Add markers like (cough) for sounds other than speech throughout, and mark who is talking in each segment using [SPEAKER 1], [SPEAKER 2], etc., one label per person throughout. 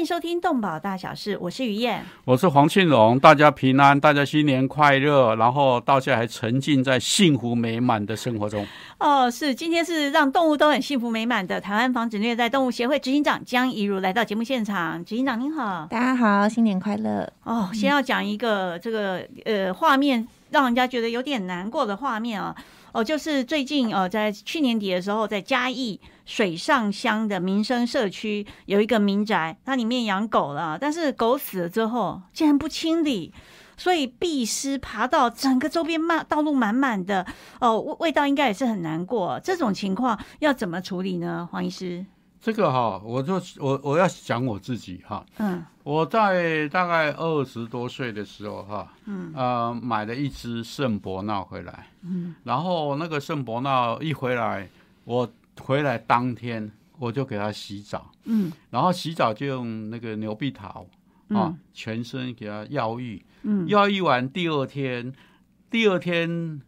[SPEAKER 1] 迎收听《动保大小事》，我是于燕，
[SPEAKER 2] 我是黄庆荣，大家平安，大家新年快乐，然后大家还沉浸在幸福美满的生活中。
[SPEAKER 1] 哦，是，今天是让动物都很幸福美满的台湾防止虐待动物协会执行长江怡如来到节目现场，执行长您好，
[SPEAKER 3] 大家好，新年快乐。
[SPEAKER 1] 哦，先要讲一个这个呃画面，让人家觉得有点难过的画面啊。哦，就是最近呃，在去年底的时候，在嘉义水上乡的民生社区有一个民宅，它里面养狗了，但是狗死了之后竟然不清理，所以壁虱爬到整个周边满道路满满的，哦，味味道应该也是很难过。这种情况要怎么处理呢？黄医师？
[SPEAKER 2] 这个哈，我就我我要讲我自己哈，嗯，我在大概二十多岁的时候哈，嗯，呃，买了一只圣伯纳回来，嗯，然后那个圣伯纳一回来，我回来当天我就给它洗澡，嗯，然后洗澡就用那个牛碧桃啊，全身给它药浴，嗯，药浴完第二天，第二天。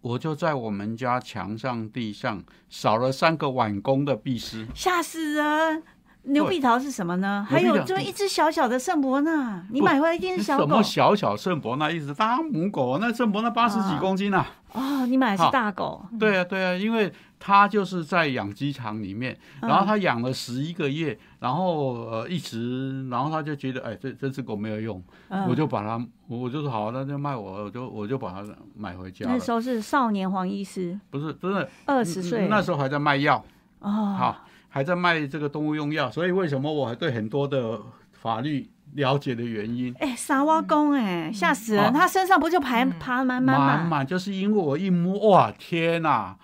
[SPEAKER 2] 我就在我们家墙上、地上扫了三个碗工的壁虱，
[SPEAKER 1] 吓死人！牛碧桃是什么呢？还有就一只小小的圣伯纳，你买回来一定是小狗。
[SPEAKER 2] 什么小小圣伯纳？一只大母狗，那圣伯纳八十几公斤呢？
[SPEAKER 1] 哦，你买的是大狗。
[SPEAKER 2] 对啊，对啊，因为它就是在养鸡场里面，然后他养了十一个月，然后呃一直，然后他就觉得，哎，这这只狗没有用，我就把它，我就说好，那就卖我，我就我就把它买回家。
[SPEAKER 1] 那时候是少年黄医师，
[SPEAKER 2] 不是，真的
[SPEAKER 1] 二十岁，
[SPEAKER 2] 那时候还在卖药哦，好。还在卖这个动物用药，所以为什么我还对很多的法律了解的原因？
[SPEAKER 1] 哎，沙挖工哎，吓死人！他身上不就排爬满满
[SPEAKER 2] 满满？就是因为我一摸，哇，天哪！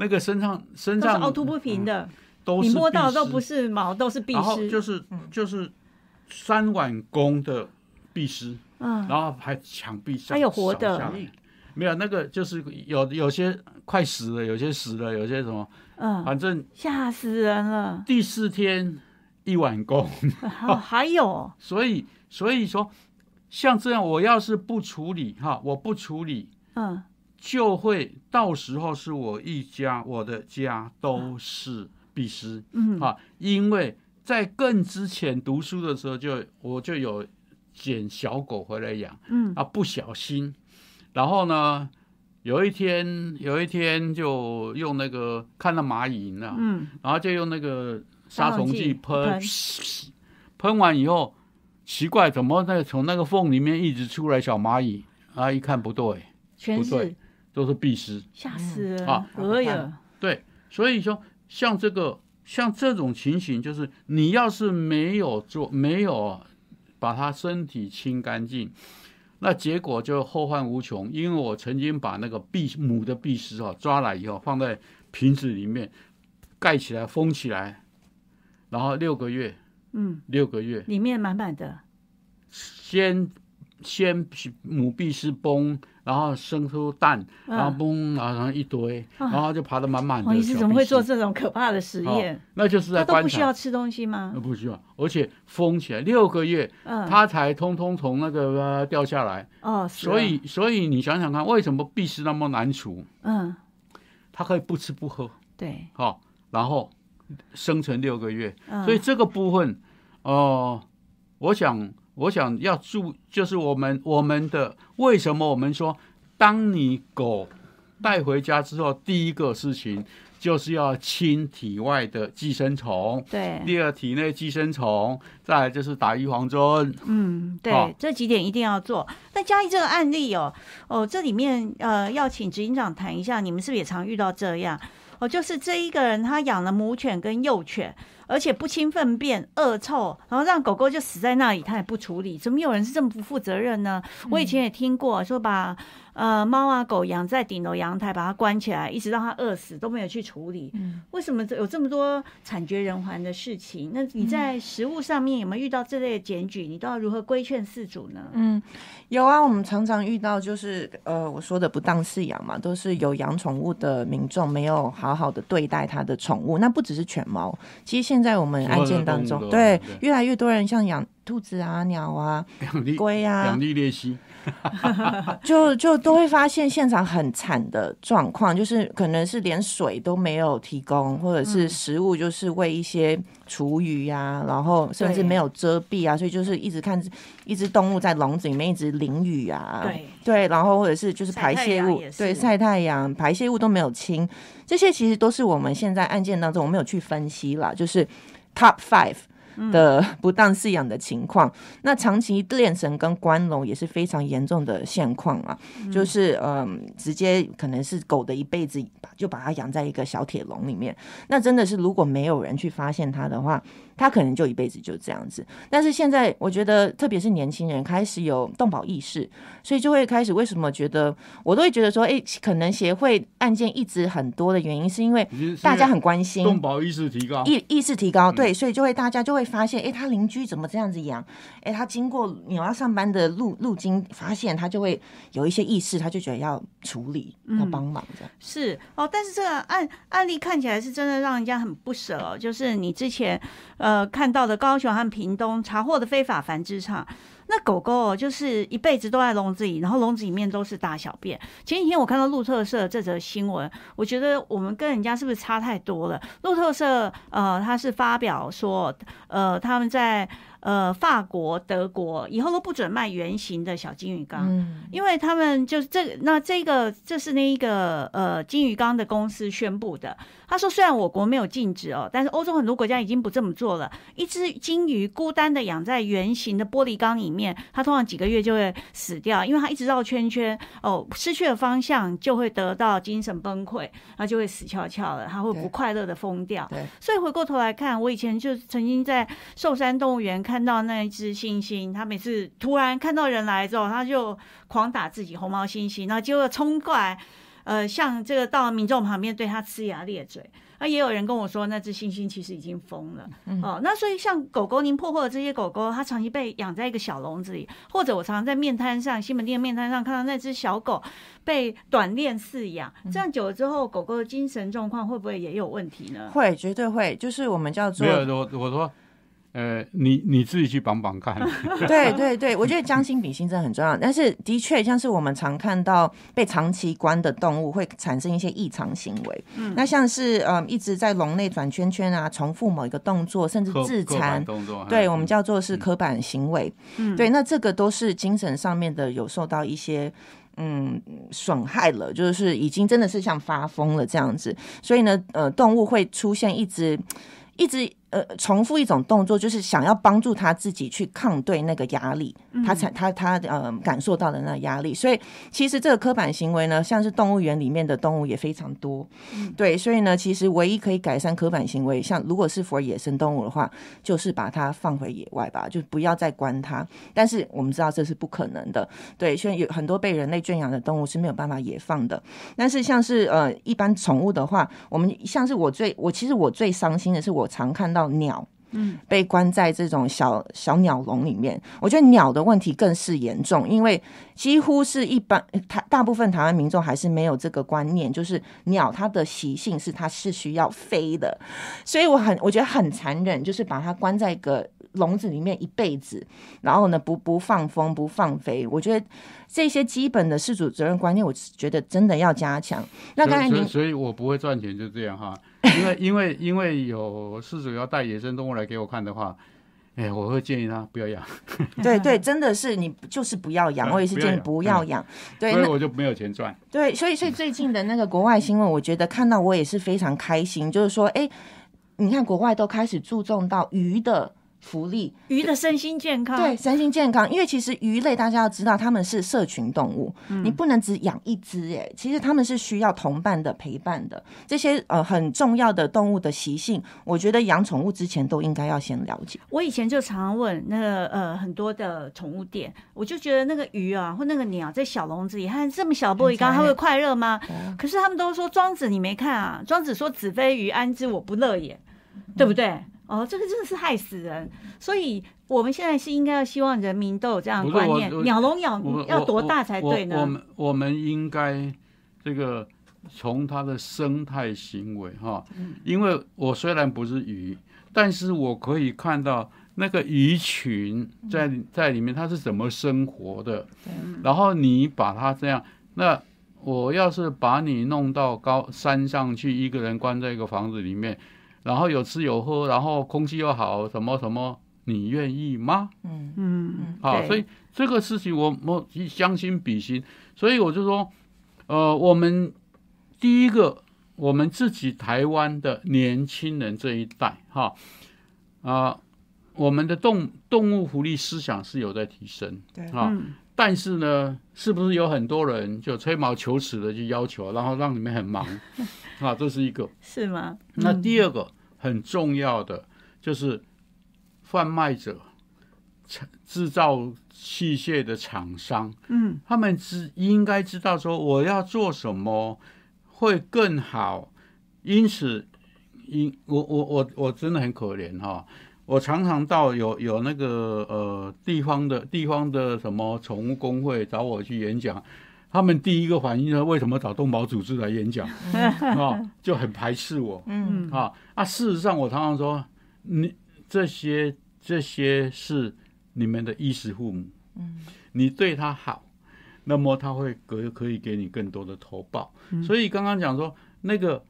[SPEAKER 2] 那个身上身上
[SPEAKER 1] 凹凸不平的，
[SPEAKER 2] 都
[SPEAKER 1] 你摸到都不是毛，都是壁虱。
[SPEAKER 2] 就是就是三碗公的壁虱，嗯，然后还墙壁上
[SPEAKER 1] 还有活的，
[SPEAKER 2] 没有那个就是有有些快死了，有些死了，有些什么。嗯，反正
[SPEAKER 1] 吓死人了。
[SPEAKER 2] 第四天一碗工，(laughs)
[SPEAKER 1] 还有，
[SPEAKER 2] 所以所以说，像这样，我要是不处理哈，我不处理，嗯，就会到时候是我一家，我的家都是必失，嗯。啊，因为在更之前读书的时候，就我就有捡小狗回来养，嗯。啊，不小心，然后呢。有一天，有一天就用那个看到蚂蚁呢，嗯，然后就用那个杀虫剂喷，喷。完以后奇怪，怎么在从那个缝里面一直出来小蚂蚁？啊，一看不对，
[SPEAKER 1] 全是
[SPEAKER 2] 都是壁虱，
[SPEAKER 1] 吓死了啊！哎呀，
[SPEAKER 2] 对，所以说像这个像这种情形，就是你要是没有做，没有把他身体清干净。那结果就后患无穷，因为我曾经把那个壁母的壁虱啊抓来以后，放在瓶子里面盖起来封起来，然后六个月，嗯，六个月
[SPEAKER 1] 里面满满的，
[SPEAKER 2] 先先母壁虱崩。然后生出蛋，然后崩，然后一堆，然后就爬得满满的。
[SPEAKER 1] 你是怎么会做这种可怕的实验？
[SPEAKER 2] 那就是在观
[SPEAKER 1] 察。不需要吃东西吗？
[SPEAKER 2] 不需要，而且封起来六个月，它才通通从那个掉下来。哦，所以所以你想想看，为什么必是那么难除？嗯，它可以不吃不喝。
[SPEAKER 1] 对，
[SPEAKER 2] 好，然后生存六个月，所以这个部分，哦，我想。我想要注，就是我们我们的为什么我们说，当你狗带回家之后，第一个事情就是要清体外的寄生虫，
[SPEAKER 1] 对，
[SPEAKER 2] 第二体内寄生虫，再来就是打预防针，
[SPEAKER 1] 嗯，对，这几点一定要做。那嘉义这个案例哦，哦，这里面呃，要请执行长谈一下，你们是不是也常遇到这样？哦，就是这一个人他养了母犬跟幼犬。而且不清粪便、恶臭，然后让狗狗就死在那里，他也不处理，怎么有人是这么不负责任呢？我以前也听过说把。呃，猫啊狗养在顶楼阳台，把它关起来，一直让它饿死都没有去处理。为什么有这么多惨绝人寰的事情？那你在食物上面有没有遇到这类的检举？你都要如何规劝饲主呢？
[SPEAKER 3] 嗯，有啊，我们常常遇到就是呃，我说的不当饲养嘛，都是有养宠物的民众没有好好的对待他的宠物。那不只是犬猫，其实现在我们案件当中，对越来越多人像养。兔子啊、鸟啊、(laughs) 龟啊。
[SPEAKER 2] 两，粒裂蜥，(laughs) (laughs)
[SPEAKER 3] 就就都会发现现场很惨的状况，就是可能是连水都没有提供，或者是食物就是喂一些厨余啊，然后甚至
[SPEAKER 1] 对
[SPEAKER 3] 没有遮蔽啊，所以就是一直看一只动物在笼子里面一直淋雨啊，
[SPEAKER 1] 对。
[SPEAKER 3] 对，然后或者是就是排泄物对，晒太阳，排泄物都没有清，这些其实都是我们现在案件当中我们有去分析啦，就是 top five。的不当饲养的情况，那长期练绳跟关笼也是非常严重的现况啊，就是嗯，直接可能是狗的一辈子把就把它养在一个小铁笼里面，那真的是如果没有人去发现它的话，它可能就一辈子就这样子。但是现在我觉得，特别是年轻人开始有动保意识，所以就会开始为什么觉得我都会觉得说，哎、可能协会案件一直很多的原因，是因为大家很关心，
[SPEAKER 2] 动保意识提高，
[SPEAKER 3] 意意识提高，对，所以就会大家就会发现，哎、他邻居怎么这样子养？哎、他经过你要上班的路路经，发现他就会有一些意识，他就觉得要处理，要帮忙这样。
[SPEAKER 1] 是哦，但是这个案案例看起来是真的让人家很不舍哦。就是你之前呃看到的高雄和屏东查获的非法繁殖场，那狗狗哦，就是一辈子都在笼子里，然后笼子里面都是大小便。前几天我看到路特社这则新闻，我觉得我们跟人家是不是差太多了？路特社呃，他是发表说，呃，他们在呃法国、德国以后都不准卖圆形的小金鱼缸。
[SPEAKER 3] 嗯，
[SPEAKER 1] 因为他们就是这那这个这是那一个呃金鱼缸的公司宣布的。他说，虽然我国没有禁止哦，但是欧洲很多国家已经不这么做了。一只金鱼孤单的养在圆形的玻璃缸里面，它通常几个月就会死掉，因为它一直绕圈圈哦，失去了方向就会得到精神崩溃，它就会死翘翘了，它会不快乐的疯掉。
[SPEAKER 3] 对，
[SPEAKER 1] 所以回过头来看，我以前就曾经在寿山动物园看到那一只猩猩，它每次突然看到人来之后，它就狂打自己红毛猩猩，然后结果冲过来，呃，像这个到民众旁边对它呲牙咧嘴。那也有人跟我说，那只猩猩其实已经疯了、哦。那所以像狗狗，您破获的这些狗狗，它长期被养在一个小笼子里，或者我常常在面摊上，西门店面摊上看到那只小狗被短链饲养，这样久了之后，狗狗的精神状况会不会也有问题呢？
[SPEAKER 3] 会绝对会，就是我们叫做
[SPEAKER 2] 没有我我说，呃，你你自己去绑绑看，(laughs)
[SPEAKER 3] 对对对，我觉得将心比心真的很重要。但是的确，像是我们常看到被长期关的动物会产生一些异常行为，嗯，那像是嗯一直在笼内转圈圈啊，重复某一个动作，甚至自残。
[SPEAKER 2] 动作，
[SPEAKER 3] 对，
[SPEAKER 2] 嗯
[SPEAKER 3] 我们叫做是刻板行为。
[SPEAKER 1] 嗯
[SPEAKER 3] 对，那这个都是精神上面的有受到一些嗯损害了，就是已经真的是像发疯了这样子。所以呢，呃，动物会出现一直一直呃重复一种动作，就是想要帮助他自己去抗对那个压力，他才他他呃感受到的那个压力。所以其实这个刻板行为呢，像是动物园里面的动物也非常多。对，所以呢，其实唯一可以改善刻板行为，像如果是 for 野生动物的话，就是把它放回野外吧，就不要再关它。但是我们知道这是不可能的，对，所以有很多被人类圈养的动物是没有办法野放的。但是像是呃一般宠物的话，我们像是我最我其实我最伤心的是我常看到鸟。
[SPEAKER 1] 嗯，
[SPEAKER 3] 被关在这种小小鸟笼里面，我觉得鸟的问题更是严重，因为几乎是一般台大部分台湾民众还是没有这个观念，就是鸟它的习性是它是需要飞的，所以我很我觉得很残忍，就是把它关在一个笼子里面一辈子，然后呢不不放风不放飞，我觉得这些基本的事主责任观念，我觉得真的要加强。那刚才您
[SPEAKER 2] 所以我不会赚钱，就这样哈。因为因为因为有事主要带野生动物来给我看的话，哎，我会建议他不要养，
[SPEAKER 3] 对对，真的是你就是不要养，
[SPEAKER 2] 嗯
[SPEAKER 3] 我也是建议
[SPEAKER 2] 不要养
[SPEAKER 3] 不要养。对，
[SPEAKER 2] 所以我就没有钱赚。
[SPEAKER 3] 对，所以所以最近的那个国外新闻，我觉得看到我也是非常开心，就是说，哎，你看国外都开始注重到鱼的福利，
[SPEAKER 1] 鱼的身心健康，
[SPEAKER 3] 对，身心健康，因为其实鱼类大家要知道，它们是社群动物，你不能只养一只，哎，其实它们是需要同伴的陪伴的，这些呃很重要的动物的习性，我觉得养宠物之前都应该要先了解。
[SPEAKER 1] 我以前就常常问那个呃很多的宠物店，我就觉得那个鱼啊或那个鸟在小笼子里，它这么小玻璃缸，它会快乐吗？可是他们都说庄子你没看啊，庄子说子非鱼安知我不乐也，对不对？哦，这个真的是害死人，所以我们现在是应该要希望人民都有这样的观念，鸟笼养
[SPEAKER 2] 我
[SPEAKER 1] 要多大才对呢？
[SPEAKER 2] 我我们我们应该这个从它的生态行为哈，
[SPEAKER 1] 嗯。
[SPEAKER 2] 因为我虽然不是鱼，但是我可以看到那个鱼群在在里面它是怎么生活的，然后你把它这样，那我要是把你弄到高山上去，一个人关在一个房子里面，然后有吃有喝，然后空气又好，什么什么，你愿意吗？
[SPEAKER 1] 嗯嗯，
[SPEAKER 2] 好，所以这个事情我我将心比心，所以我就说，呃，我们第一个，我们自己台湾的年轻人这一代，哈啊。我们的动动物福利思想是有在提升，
[SPEAKER 3] 对
[SPEAKER 2] 啊，但是呢，是不是有很多人就吹毛求疵的去要求，然后让你们很忙 (laughs) 啊？这是一个
[SPEAKER 1] 是吗？
[SPEAKER 2] 那第二个很重要的就是贩卖者、制造器械的厂商，
[SPEAKER 1] 嗯，
[SPEAKER 2] 他们知应该知道说我要做什么会更好，因此，因我我我我真的很可怜哈。我常常到有有那个呃地方的地方的什么宠物工会找我去演讲，他们第一个反应呢，为什么找动保组织来演讲啊？(laughs) 就很排斥我。嗯啊啊！事实上，我常常说，你这些这些是你们的衣食父母。嗯，你对他好，那么他会可可以给你更多的投报。所以刚刚讲说那个。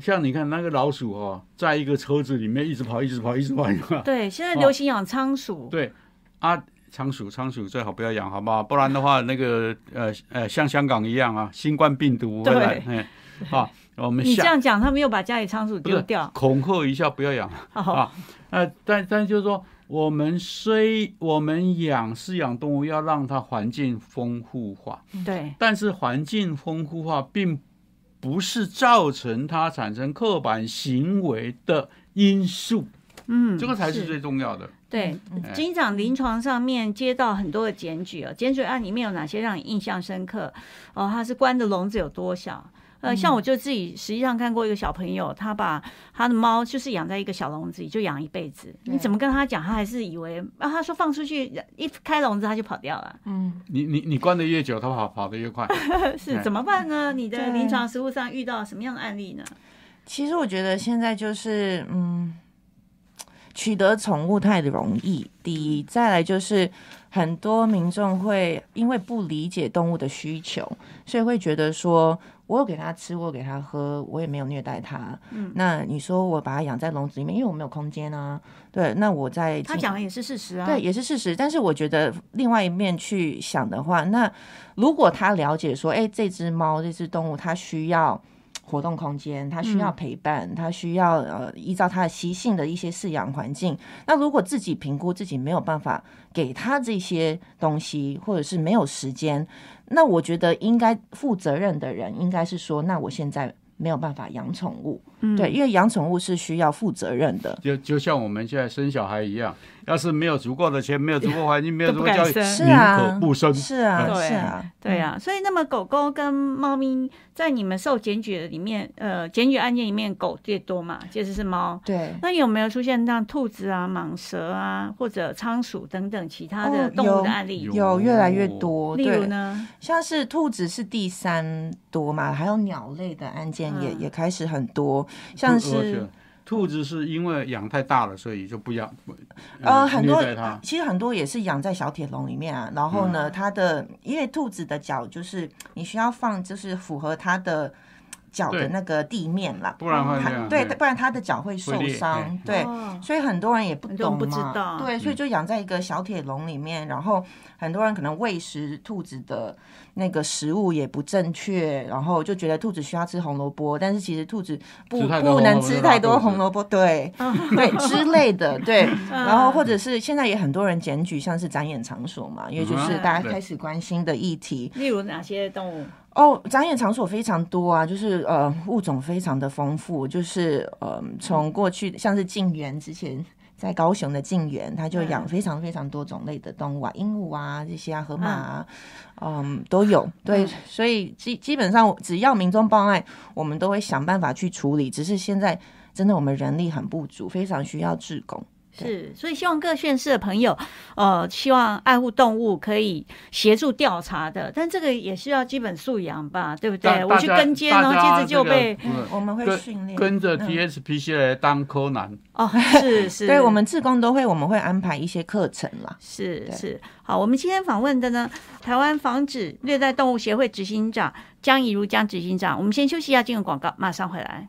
[SPEAKER 2] 像你看那个老鼠哦，在一个车子里面一直跑，一直跑，一直跑。
[SPEAKER 1] 对，现在流行养仓鼠。
[SPEAKER 2] 对啊，仓鼠，仓鼠最好不要养，好不好？不然的话，那个呃呃，像香港一样啊，新冠病毒会来。哎，好，我们
[SPEAKER 1] 你这样讲，他们又把家里仓鼠丢掉，
[SPEAKER 2] 恐吓一下，不要养啊。呃，但但就是说，我们虽我们养饲养动物，要让它环境丰富化。
[SPEAKER 1] 对，
[SPEAKER 2] 但是环境丰富化并。不是造成他产生刻板行为的因素，
[SPEAKER 1] 嗯，
[SPEAKER 2] 这个才是最重要的。
[SPEAKER 1] 对，警长临床上面接到很多的检举哦，检举案里面有哪些让你印象深刻？哦，他是关的笼子有多小？呃，像我就自己实际上看过一个小朋友，他把他的猫就是养在一个小笼子里，就养一辈子。你怎么跟他讲，他还是以为啊，他说放出去一开笼子他就跑掉了。
[SPEAKER 2] 嗯，你你你关的越久，他跑跑的越快。(laughs)
[SPEAKER 1] 是怎么办呢？你的临床实务上遇到什么样的案例呢？
[SPEAKER 3] 其实我觉得现在就是嗯，取得宠物太容易。第一，再来就是很多民众会因为不理解动物的需求，所以会觉得说。我有给它吃，我有给它喝，我也没有虐待它。嗯，那你说我把它养在笼子里面，因为我没有空间啊。对，那我在
[SPEAKER 1] 他讲的也是事实啊。
[SPEAKER 3] 对，也是事实。但是我觉得另外一面去想的话，那如果他了解说，哎，这只猫，这只动物，它需要活动空间，他需要陪伴，他需要呃，依照他的习性的一些饲养环境。那如果自己评估自己没有办法给他这些东西，或者是没有时间。那我觉得应该负责任的人应该是说，那我现在没有办法养宠物，对，因为养宠物是需要负责任的，
[SPEAKER 2] 就就像我们现在生小孩一样。要是没有足够的钱，没有足够环境，没有足够教育，
[SPEAKER 3] 是
[SPEAKER 2] 啊，不生，
[SPEAKER 3] 是啊，是啊，
[SPEAKER 1] 对啊。所以，那么狗狗跟猫咪在你们受检举的里面，呃，检举案件里面，狗最多嘛，接着是猫。
[SPEAKER 3] 对。
[SPEAKER 1] 那有没有出现像兔子啊、蟒蛇啊，或者仓鼠等等其他的动物的案例？
[SPEAKER 3] 有越来越多。
[SPEAKER 1] 例如呢，
[SPEAKER 3] 像是兔子是第三多嘛，还有鸟类的案件也也开始很多，像是。
[SPEAKER 2] 兔子是因为养太大了，所以就不养。
[SPEAKER 3] 呃，很多其实很多也是养在小铁笼里面啊。然后呢，它的因为兔子的脚就是你需要放，就是符合它的脚的那个地面啦，
[SPEAKER 2] 不然会
[SPEAKER 3] 对，不然他的脚会受伤。对，所以很多人也不懂
[SPEAKER 1] 不知道。
[SPEAKER 3] 对，所以就养在一个小铁笼里面，然后很多人可能喂食兔子的。那个食物也不正确，然后就觉得兔子需要吃红萝卜，但是其实兔子不不能吃太多红萝卜，对 (laughs) 对之类的，对。然后或者是现在也很多人检举，像是展演场所嘛，因为就是大家开始关心的议题。
[SPEAKER 1] 例如哪些动物？
[SPEAKER 3] 哦，展演场所非常多啊，就是呃物种非常的丰富，就是呃从过去像是静园之前。在高雄的静园，它就养非常非常多种类的动物啊，鹦鹉啊这些啊，河马啊，嗯，都有。对，所以基基本上只要民众报案，我们都会想办法去处理。只是现在真的我们人力很不足，非常需要志工。
[SPEAKER 1] 是，所以希望各县市的朋友，呃，希望爱护动物可以协助调查的，但这个也是要基本素养吧，对不对？我去跟监，然后接着就被
[SPEAKER 3] 我们会训练。
[SPEAKER 2] 跟着 TSPC 来当柯南。
[SPEAKER 1] 哦，是是，
[SPEAKER 3] 对我们志工都会，我们会安排一些课程啦。
[SPEAKER 1] 是是，好，我们今天访问的呢，台湾防止虐待动物协会执行长江怡如江执行长，我们先休息一下，进入广告，马上回来。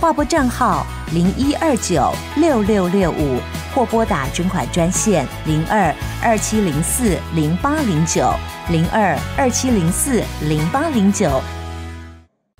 [SPEAKER 4] 划拨账号零一二九六六六五，或拨打捐款专线零二二七零四零八零九零二二七零四零八零九。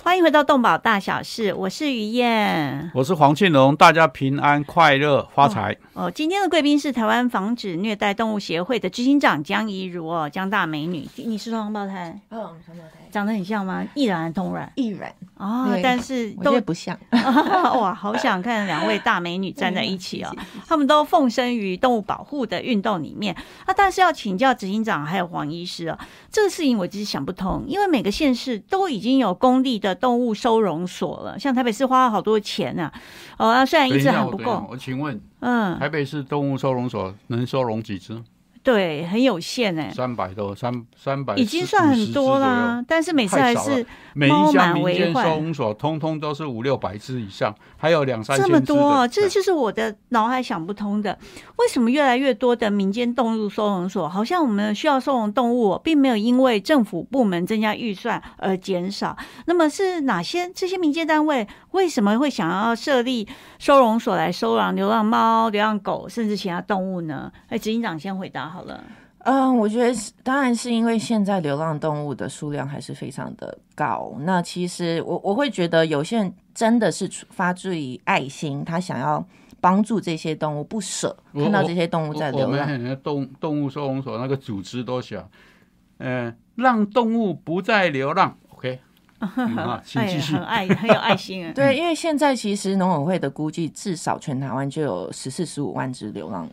[SPEAKER 1] 欢迎回到动保大小事，我是于燕，
[SPEAKER 2] 我是黄庆龙，大家平安快乐发财。
[SPEAKER 1] 哦，今天的贵宾是台湾防止虐待动物协会的执行长江怡如哦，江大美女，你是双胞胎？
[SPEAKER 3] 嗯，双胞胎，
[SPEAKER 1] 长得很像吗？易然同卵，
[SPEAKER 3] 易然
[SPEAKER 1] 哦，但是都
[SPEAKER 3] 不像。(laughs)
[SPEAKER 1] 哇，好想看两位大美女站在一起哦，(laughs) 他们都奉身于动物保护的运动里面。那但是要请教执行长还有黄医师哦，这个事情我就是想不通，因为每个县市都已经有公立的动物收容所了，像台北市花了好多钱呢。哦，那虽然一直很不够，
[SPEAKER 2] 我请问，嗯。台北市动物收容所能收容几只？
[SPEAKER 1] 对，很有限哎，
[SPEAKER 2] 三百多，三三百
[SPEAKER 1] 已经算很多啦。但是每次还是
[SPEAKER 2] 每一家民间收容所，通通都是五六百只以上，还有两三
[SPEAKER 1] 这么多，这就是我的脑海想不通的。为什么越来越多的民间动物收容所，好像我们需要收容动物，并没有因为政府部门增加预算而减少？那么是哪些这些民间单位为什么会想要设立收容所来收养流浪猫、流浪狗，甚至其他动物呢？哎，执行长先回答。好了，
[SPEAKER 3] 嗯，我觉得当然是因为现在流浪动物的数量还是非常的高。那其实我我会觉得有些人真的是发自于爱心，他想要帮助这些动物，不舍看到这些动物在流浪。
[SPEAKER 2] 我们动动物收容所那个组织都想，嗯，让动物不再流浪。(laughs) OK，请继续，
[SPEAKER 1] 很爱很有爱心啊。
[SPEAKER 3] 对，因为现在其实农委会的估计，至少全台湾就有十四十五万只流浪。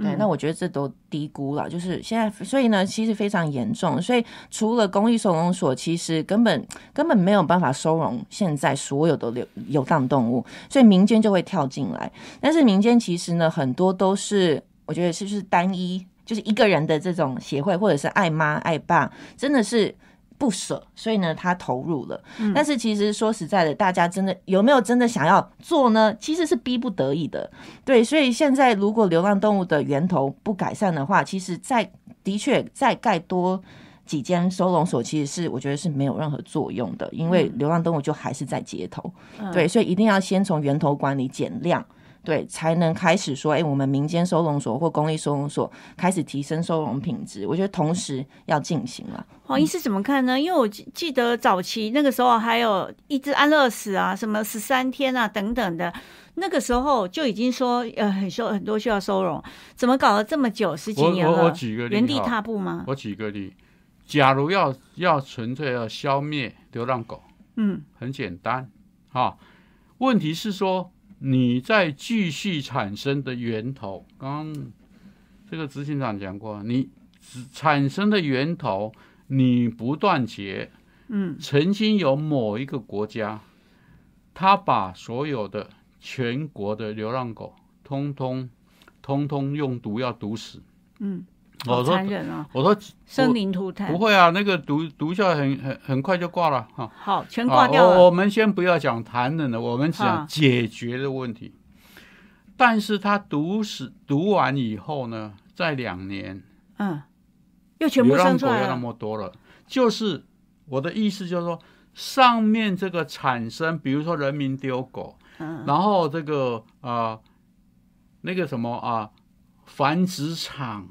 [SPEAKER 3] 对，那我觉得这都低估了，就是现在，所以呢，其实非常严重。所以除了公益收容所，其实根本根本没有办法收容现在所有的流游荡动物，所以民间就会跳进来。但是民间其实呢，很多都是我觉得是不是单一，就是一个人的这种协会，或者是爱妈爱爸，真的是。不舍，所以呢，他投入了。但是其实说实在的，大家真的有没有真的想要做呢？其实是逼不得已的。对，所以现在如果流浪动物的源头不改善的话，其实再的确再盖多几间收容所，其实是我觉得是没有任何作用的，因为流浪动物就还是在街头。对，所以一定要先从源头管理减量。对，才能开始说，哎，我们民间收容所或公立收容所开始提升收容品质。我觉得同时要进行了。
[SPEAKER 1] 黄医师怎么看呢？因为我记得早期那个时候还有一只安乐死啊，什么十三天啊等等的，那个时候就已经说呃很收很多需要收容，怎么搞了这么久十几年了？
[SPEAKER 2] 我举个例，
[SPEAKER 1] 原地踏步吗？
[SPEAKER 2] 我举个例，假如要要纯粹要消灭流浪狗，嗯，很简单哈。问题是说。你在继续产生的源头，刚刚这个执行长讲过，你产生的源头你不断绝，嗯，曾经有某一个国家，他把所有的全国的流浪狗通通通通用毒药毒死，嗯。
[SPEAKER 1] 好残忍啊！
[SPEAKER 2] 我说
[SPEAKER 1] 生灵涂炭
[SPEAKER 2] 不会啊，那个毒毒效很很很快就挂了哈。
[SPEAKER 1] 好，全挂掉了。
[SPEAKER 2] 我们先不要讲残忍的，我们讲解决的问题。但是他毒死毒完以后呢，在两年，
[SPEAKER 1] 嗯，又全部生出来
[SPEAKER 2] 了。那么多了，就是我的意思就是说，上面这个产生，比如说人民丢狗，嗯然后这个啊，那个什么啊，繁殖场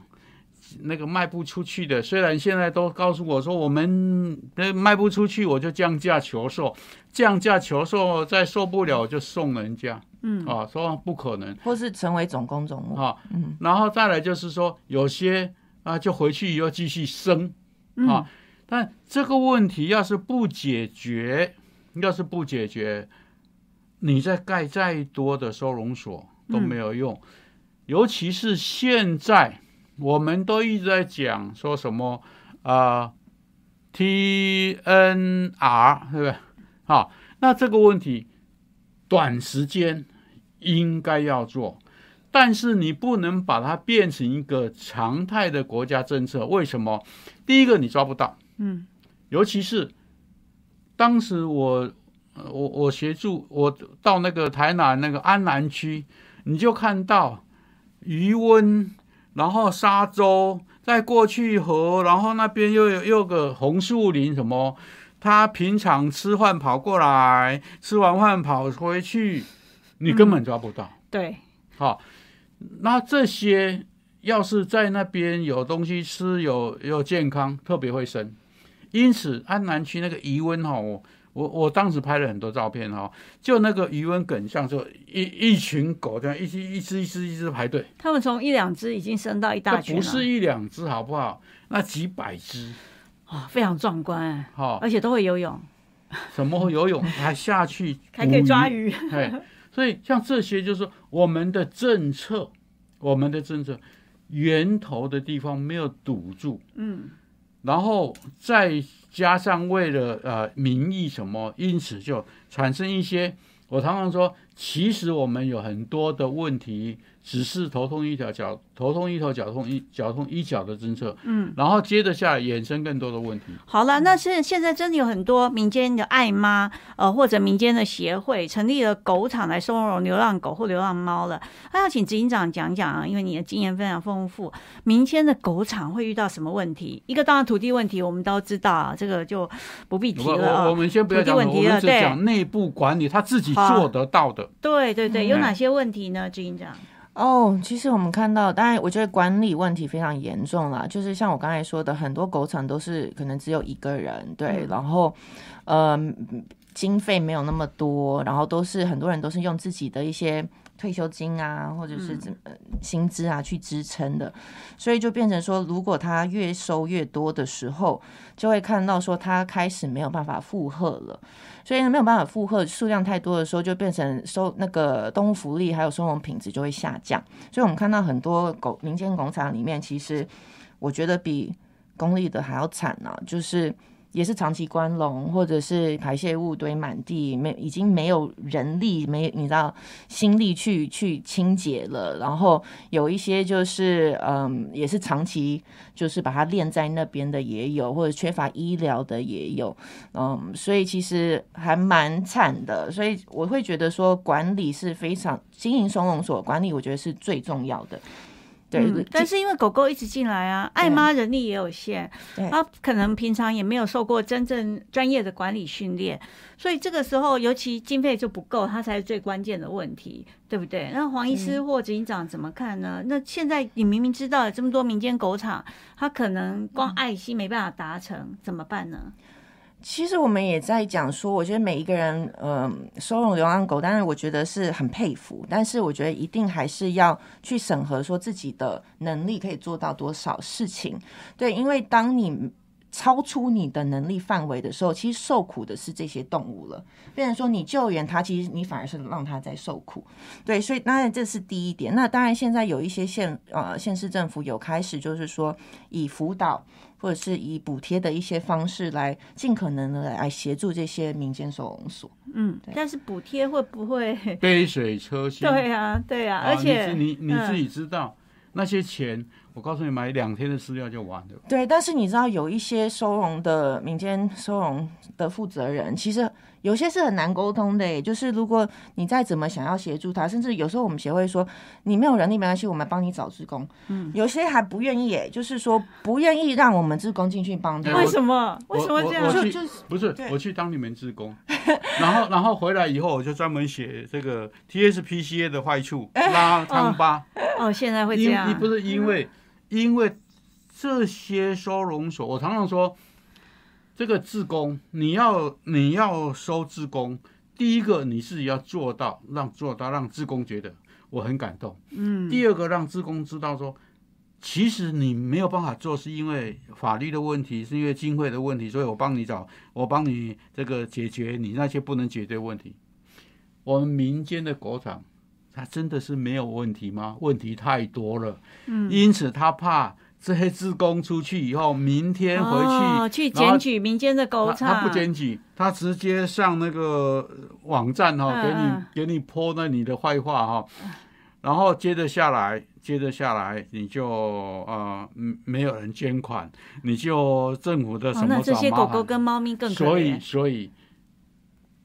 [SPEAKER 2] 那个卖不出去的，虽然现在都告诉我说我们那卖不出去，我就降价求售，降价求售再受不了就送人家，嗯。啊，说不可能，
[SPEAKER 3] 或是成为总工总务。
[SPEAKER 2] 啊，嗯，然后再来就是说有些啊就回去又继续生啊，但这个问题要是不解决，要是不解决。你再盖再多的收容所都没有用，尤其是现在，我们都一直在讲说什么啊，T N R，对不对？好，那这个问题短时间应该要做，但是你不能把它变成一个常态的国家政策。为什么？第一个你抓不到，嗯，尤其是当时我。我我协助我到那个台南那个安南区，你就看到余温，然后沙洲，再过去河，然后那边又有又个红树林什么，他平常吃饭跑过来，吃完饭跑回去，你根本抓不到。
[SPEAKER 1] 对，
[SPEAKER 2] 好，那这些要是在那边有东西吃，有有健康，特别会生。因此安南区那个余温哈。我我当时拍了很多照片哈，就那个余温梗像就一一群狗这样一只一只一只一只排队，
[SPEAKER 1] 他们从一两只已经升到一大群
[SPEAKER 2] 不是一两只好不好？那几百只，
[SPEAKER 1] 啊，非常壮观，好，而且都会游泳，
[SPEAKER 2] 什么会游泳？还下去 (laughs)
[SPEAKER 1] 还可以抓鱼，
[SPEAKER 2] 对，所以像这些就是我们的政策，我们的政策源头的地方没有堵住，嗯，然后再。加上为了呃民意什么，因此就产生一些。我常常说，其实我们有很多的问题。只是头痛一条脚，头痛一头，脚痛一脚痛一脚的政策，嗯，然后接着下来衍生更多的问题。
[SPEAKER 1] 好了，那是现在真的有很多民间的爱妈，呃，或者民间的协会成立了狗场来收容流浪狗或流浪猫了。那要请执行长讲讲啊，因为你的经验非常丰富，民间的狗场会遇到什么问题？一个当然土地问题，我们都知道啊，这个就不必提了
[SPEAKER 2] 我我们先不要讲问题了，对，讲内部管理，他自己做得到的。
[SPEAKER 1] 对对对，有哪些问题呢？执行长？
[SPEAKER 3] 哦，其实我们看到，当然，我觉得管理问题非常严重啦。就是像我刚才说的，很多狗场都是可能只有一个人，对，然后，呃，经费没有那么多，然后都是很多人都是用自己的一些。退休金啊，或者是怎么薪资啊去支撑的，所以就变成说，如果他越收越多的时候，就会看到说他开始没有办法负荷了，所以没有办法负荷数量太多的时候，就变成收那个动物福利还有收容品质就会下降。所以我们看到很多狗民间狗场里面，其实我觉得比公立的还要惨啊，就是。也是长期关笼，或者是排泄物堆满地，没已经没有人力，没你知道心力去去清洁了。然后有一些就是嗯，也是长期就是把它练在那边的也有，或者缺乏医疗的也有，嗯，所以其实还蛮惨的。所以我会觉得说管理是非常经营收容所管理，我觉得是最重要的。对，
[SPEAKER 1] 但是因为狗狗一直进来啊，爱妈人力也有限，它可能平常也没有受过真正专业的管理训练，所以这个时候尤其经费就不够，它才是最关键的问题，对不对？那黄医师或警长怎么看呢？那现在你明明知道有这么多民间狗场，它可能光爱心没办法达成，怎么办呢？
[SPEAKER 3] 其实我们也在讲说，我觉得每一个人，嗯，收容流浪狗，但是我觉得是很佩服，但是我觉得一定还是要去审核，说自己的能力可以做到多少事情。对，因为当你超出你的能力范围的时候，其实受苦的是这些动物了。变成说你救援它，其实你反而是让它在受苦。对，所以当然这是第一点。那当然现在有一些县呃县市政府有开始，就是说以辅导。或者是以补贴的一些方式来尽可能的来协助这些民间收容所。
[SPEAKER 1] 嗯，但是补贴会不会
[SPEAKER 2] 杯水车薪？
[SPEAKER 1] 对啊，对啊，而且
[SPEAKER 2] 你你自己知道，那些钱，我告诉你，买两天的饲料就完了。
[SPEAKER 3] 对，但是你知道有一些收容的民间收容的负责人，其实。有些是很难沟通的，就是如果你再怎么想要协助他，甚至有时候我们协会说你没有人力没关系，我们帮你找职工。嗯，有些还不愿意，哎，就是说不愿意让我们职工进去帮他。(laughs)
[SPEAKER 1] 为什么？为什么这样？
[SPEAKER 2] 就就是不是我去当你们职工，(laughs) 然后然后回来以后，我就专门写这个 TSPCA 的坏处，(laughs) 拉汤巴。
[SPEAKER 1] 哦，现在会这样？
[SPEAKER 2] 你不是因为因为这些收容所，我常常说。这个自工，你要你要收自工，第一个你自己要做到，让做到让自工觉得我很感动。嗯。第二个让自工知道说，其实你没有办法做，是因为法律的问题，是因为经费的问题，所以我帮你找，我帮你这个解决你那些不能解决问题。我们民间的狗场，它真的是没有问题吗？问题太多了。嗯。因此他怕。这些职工出去以后，明天回
[SPEAKER 1] 去去检举民间的狗场。
[SPEAKER 2] 他不检举，他直接上那个网站哈，给你给你泼那你的坏话哈。然后接着下来，接着下来，你就呃，没有人捐款，你就政府的什么
[SPEAKER 1] 那这些狗狗跟猫咪更
[SPEAKER 2] 所以所以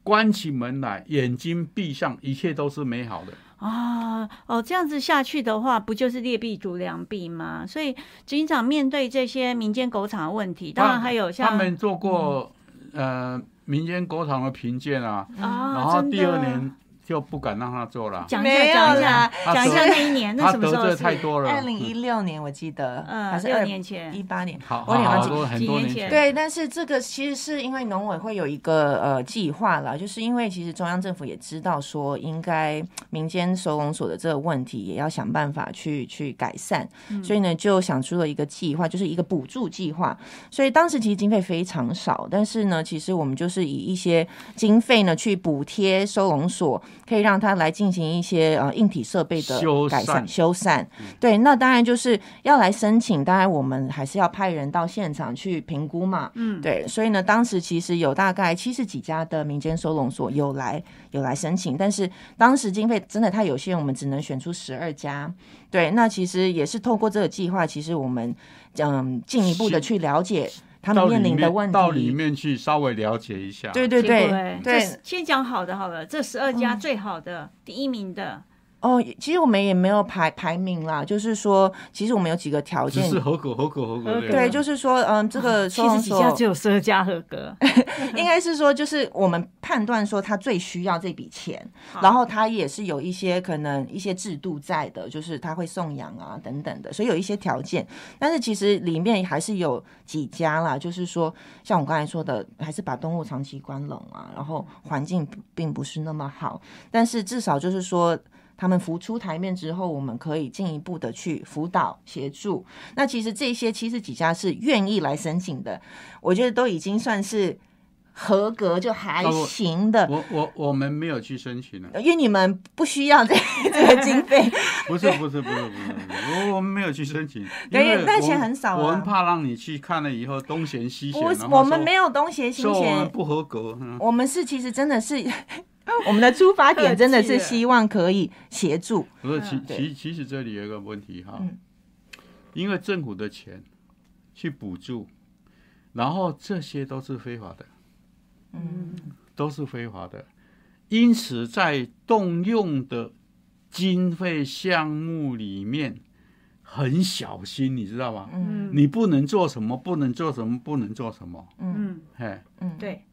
[SPEAKER 2] 关起门来，眼睛闭上，一切都是美好的。
[SPEAKER 1] 啊哦，这样子下去的话，不就是劣币逐良币吗？所以警长面对这些民间狗场的问题，当然还有像
[SPEAKER 2] 他们做过呃民间狗场的评鉴啊，然后第二年。就不敢让他做了。
[SPEAKER 1] 讲一下，讲一下，讲一下那一年，那什么时候？
[SPEAKER 2] 太多了。
[SPEAKER 3] 二零一六年我记得，
[SPEAKER 1] 嗯，还是二年前，
[SPEAKER 3] 一八年。
[SPEAKER 2] 好，好多很多年前。
[SPEAKER 3] 对，但是这个其实是因为农委会有一个呃计划了，就是因为其实中央政府也知道说，应该民间收容所的这个问题也要想办法去去改善，所以呢就想出了一个计划，就是一个补助计划。所以当时其实经费非常少，但是呢，其实我们就是以一些经费呢去补贴收容所。可以让他来进行一些呃硬体设备的改善修缮，对，那当然就是要来申请，当然我们还是要派人到现场去评估嘛，嗯，对，所以呢，当时其实有大概七十几家的民间收容所有来有来申请，但是当时经费真的太有限，我们只能选出十二家，对，那其实也是透过这个计划，其实我们嗯进一步的去了解。他们面临的问题，
[SPEAKER 2] 到里面去稍微了解一下。
[SPEAKER 3] 对对对对，
[SPEAKER 1] 先讲好的好了，这十二家最好的第一名的。
[SPEAKER 3] 哦，其实我们也没有排排名啦，就是说，其实我们有几个条件，
[SPEAKER 2] 是合格、合格、合格。
[SPEAKER 3] 对，就是说，嗯，这个
[SPEAKER 1] 七十几家只有十二家合格，(laughs)
[SPEAKER 3] 应该是说，就是我们判断说他最需要这笔钱，然后他也是有一些可能一些制度在的，就是他会送养啊等等的，所以有一些条件。但是其实里面还是有几家啦，就是说，像我刚才说的，还是把动物长期关冷啊，然后环境并不是那么好，但是至少就是说。他们浮出台面之后，我们可以进一步的去辅导协助。那其实这些七十几家是愿意来申请的，我觉得都已经算是合格，就还行的。
[SPEAKER 2] 我我我们没有去申请了，
[SPEAKER 3] 因为你们不需要这 (laughs) 这个经费。(laughs)
[SPEAKER 2] 不是不是不是不是，我我们没有去申请，(laughs) 因
[SPEAKER 3] 为那钱很少。
[SPEAKER 2] 我们怕让你去看了以后东嫌西嫌。
[SPEAKER 3] 不，我们没有东嫌西嫌，
[SPEAKER 2] 不合格。
[SPEAKER 3] 我们是其实真的是。(laughs) 我们的出发点真的是希望可以协助。
[SPEAKER 2] 不是，其其其实这里有一个问题哈，因为政府的钱去补助，然后这些都是非法的，嗯，都是非法的。因此，在动用的经费项目里面很小心，你知道吗？嗯，你不能做什么，不能做什么，不能做什么。嗯，
[SPEAKER 1] 嘿，嗯，对。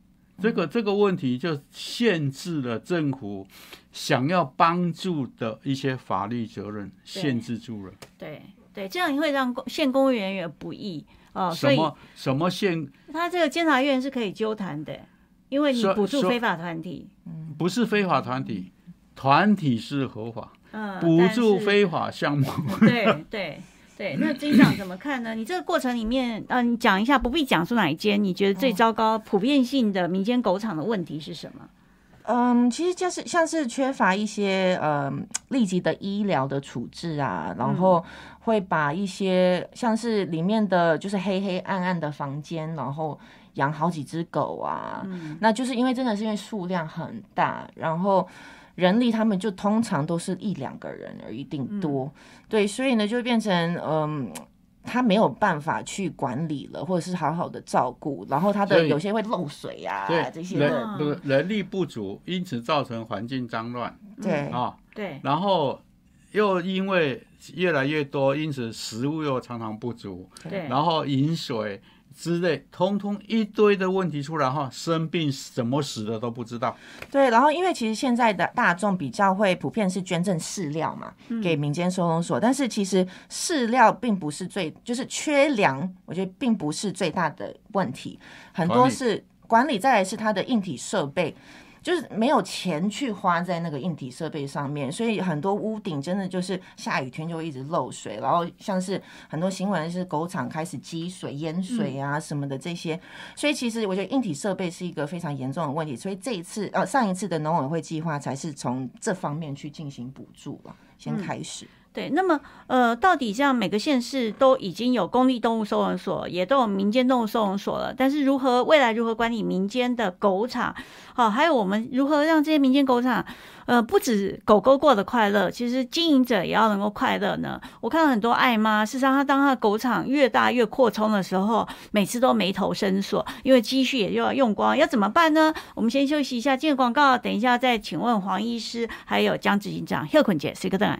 [SPEAKER 2] 这个这个问题就限制了政府想要帮助的一些法律责任，限制住了。
[SPEAKER 1] 对对，这样会让县公务员也不易哦。
[SPEAKER 2] 什么什么县？
[SPEAKER 1] 他这个监察院是可以纠谈的，因为你补助非法团体。
[SPEAKER 2] 嗯，不是非法团体，团体是合法。嗯，补助非法项目。
[SPEAKER 1] 对对。(laughs) 对，那金长怎么看呢？你这个过程里面，嗯，你讲一下，不必讲出哪一间，你觉得最糟糕、普遍性的民间狗场的问题是什么？
[SPEAKER 3] 嗯，其实就是像是缺乏一些呃立即的医疗的处置啊，然后会把一些像是里面的就是黑黑暗暗的房间，然后养好几只狗啊，那就是因为真的是因为数量很大，然后。人力他们就通常都是一两个人而一定多对，所以呢就变成嗯。他没有办法去管理了，或者是好好的照顾，然后他的有些会漏水啊，这些
[SPEAKER 2] 人不是人力不足，因此造成环境脏乱。
[SPEAKER 3] 对
[SPEAKER 2] 啊，
[SPEAKER 1] 对，
[SPEAKER 2] 然后又因为越来越多，因此食物又常常不足。
[SPEAKER 1] 对，
[SPEAKER 2] 然后饮水。之类，通通一堆的问题出来哈，生病怎么死的都不知道。
[SPEAKER 3] 对，然后因为其实现在的大众比较会普遍是捐赠饲料嘛，给民间收容所，但是其实饲料并不是最，就是缺粮，我觉得并不是最大的问题，很多是管理，再来是它的硬体设备。就是没有钱去花在那个硬体设备上面，所以很多屋顶真的就是下雨天就一直漏水，然后像是很多新闻是狗场开始积水淹水啊什么的这些，所以其实我觉得硬体设备是一个非常严重的问题，所以这一次呃上一次的农委会计划才是从这方面去进行补助了，先开始。
[SPEAKER 1] 对，那么呃，到底像每个县市都已经有公立动物收容所，也都有民间动物收容所了。但是如何未来如何管理民间的狗场？好，还有我们如何让这些民间狗场，呃，不止狗狗过得快乐，其实经营者也要能够快乐呢？我看到很多爱妈，事实上，他当他的狗场越大越扩充的时候，每次都眉头深锁，因为积蓄也就要用光，要怎么办呢？我们先休息一下，进广告，等一下再请问黄医师，还有江执行长贺坤姐，谁个等？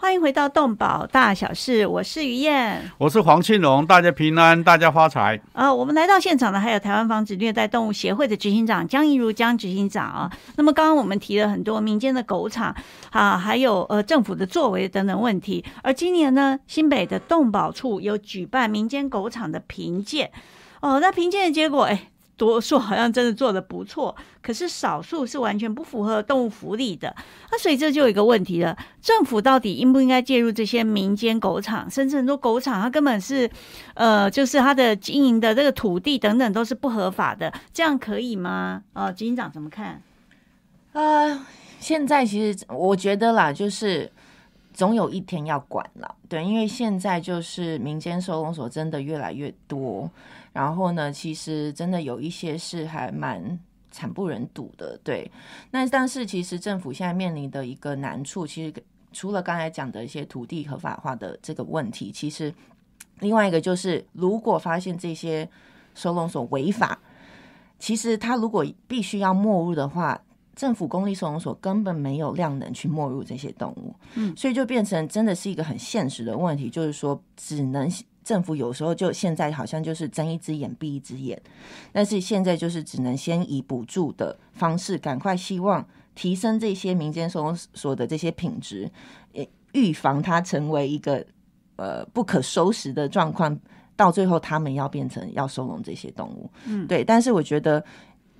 [SPEAKER 1] 欢迎回到动保大小事，我是于燕，
[SPEAKER 2] 我是黄庆荣，大家平安，大家发财。
[SPEAKER 1] 啊，我们来到现场的还有台湾防止虐待动物协会的执行长江怡如江执行长啊。那么刚刚我们提了很多民间的狗场啊，还有呃政府的作为等等问题。而今年呢，新北的动保处有举办民间狗场的评鉴哦，那评鉴的结果哎。多数好像真的做的不错，(laughs) 可是少数是完全不符合动物福利的。那所以这就有一个问题了：政府到底应不应该介入这些民间狗场？甚至很多狗场，它根本是，呃，就是它的经营的这个土地等等都是不合法的，这样可以吗？呃，警长怎么看？
[SPEAKER 3] 啊，现在其实我觉得啦，就是总有一天要管了，对，因为现在就是民间收容所真的越来越多。然后呢，其实真的有一些是还蛮惨不忍睹的，对。那但是其实政府现在面临的一个难处，其实除了刚才讲的一些土地合法化的这个问题，其实另外一个就是，如果发现这些收容所违法，其实他如果必须要没入的话，政府公立收容所根本没有量能去没入这些动物，嗯，所以就变成真的是一个很现实的问题，就是说只能。政府有时候就现在好像就是睁一只眼闭一只眼，但是现在就是只能先以补助的方式，赶快希望提升这些民间收容所的这些品质，预防它成为一个呃不可收拾的状况，到最后他们要变成要收容这些动物。嗯，对。但是我觉得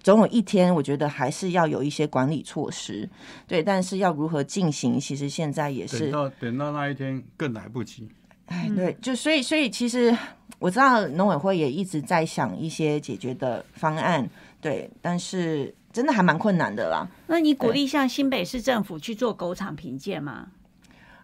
[SPEAKER 3] 总有一天，我觉得还是要有一些管理措施。对，但是要如何进行，其实现在也是
[SPEAKER 2] 等到等到那一天更来不及。
[SPEAKER 3] 哎，对，就所以，所以其实我知道农委会也一直在想一些解决的方案，对，但是真的还蛮困难的啦。
[SPEAKER 1] 那你鼓励像新北市政府去做狗场评鉴吗？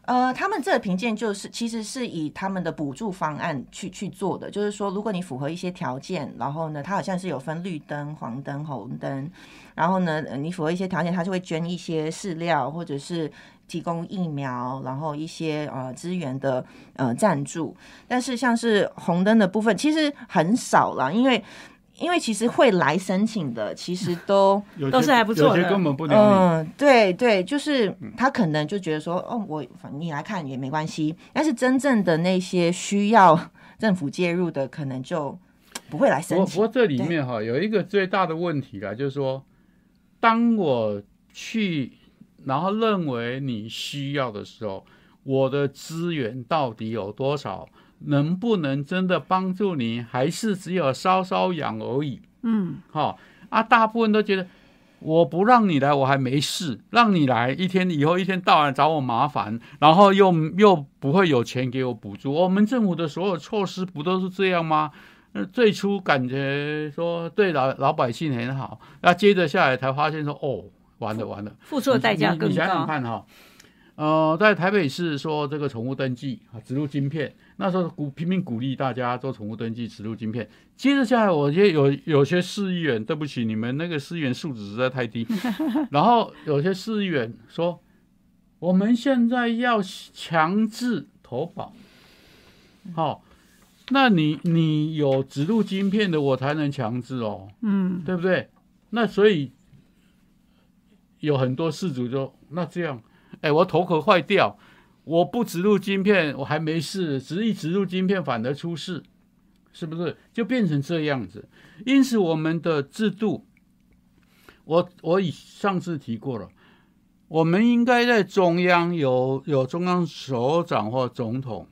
[SPEAKER 3] 呃，他们这个评鉴就是其实是以他们的补助方案去去做的，就是说如果你符合一些条件，然后呢，它好像是有分绿灯、黄灯、红灯，然后呢，你符合一些条件，它就会捐一些饲料或者是。提供疫苗，然后一些呃资源的呃赞助，但是像是红灯的部分其实很少了，因为因为其实会来申请的，其实 (laughs) 都
[SPEAKER 1] 都是还不错
[SPEAKER 2] 的，有些根本不能。
[SPEAKER 3] 嗯，对对，就是他可能就觉得说，哦，我你来看也没关系。但是真正的那些需要政府介入的，可能就不会来申请。
[SPEAKER 2] 不过这里面哈有一个最大的问题啦，就是说，当我去然后认为你需要的时候，我的资源到底有多少？能不能真的帮助你，还是只有稍稍痒而已？嗯，好啊，大部分都觉得我不让你来，我还没事；让你来，一天以后一天到晚找我麻烦，然后又又不会有钱给我补助。我们政府的所有措施不都是这样吗？最初感觉说对老老百姓很好，那接着下来才发现说，哦，完了完了，
[SPEAKER 1] 付出的代价更高。
[SPEAKER 2] 你想想看哈。呃，在台北市说这个宠物登记啊，植入晶片，那时候鼓拼命鼓励大家做宠物登记，植入晶片。接着下来，我觉得有有些市议员，对不起，你们那个市议员素质实在太低。(laughs) 然后有些市议员说，我们现在要强制投保，好，那你你有植入晶片的，我才能强制哦，嗯，对不对？那所以有很多事主就那这样。哎，我头壳坏掉，我不植入晶片，我还没事，只一植入晶片反而出事，是不是？就变成这样子。因此，我们的制度，我我以上次提过了，我们应该在中央有有中央首长或总统，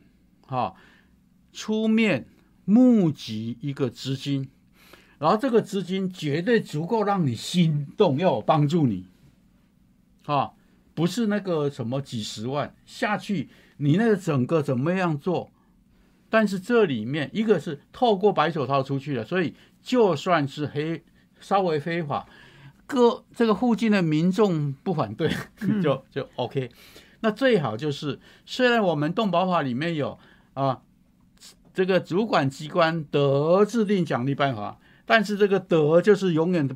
[SPEAKER 2] 哈，出面募集一个资金，然后这个资金绝对足够让你心动，要我帮助你，哈。不是那个什么几十万下去，你那个整个怎么样做？但是这里面一个是透过白手套出去的，所以就算是黑稍微非法，各这个附近的民众不反对，(laughs) 就就 OK。那最好就是，虽然我们动保法里面有啊，这个主管机关得制定奖励办法，但是这个得就是永远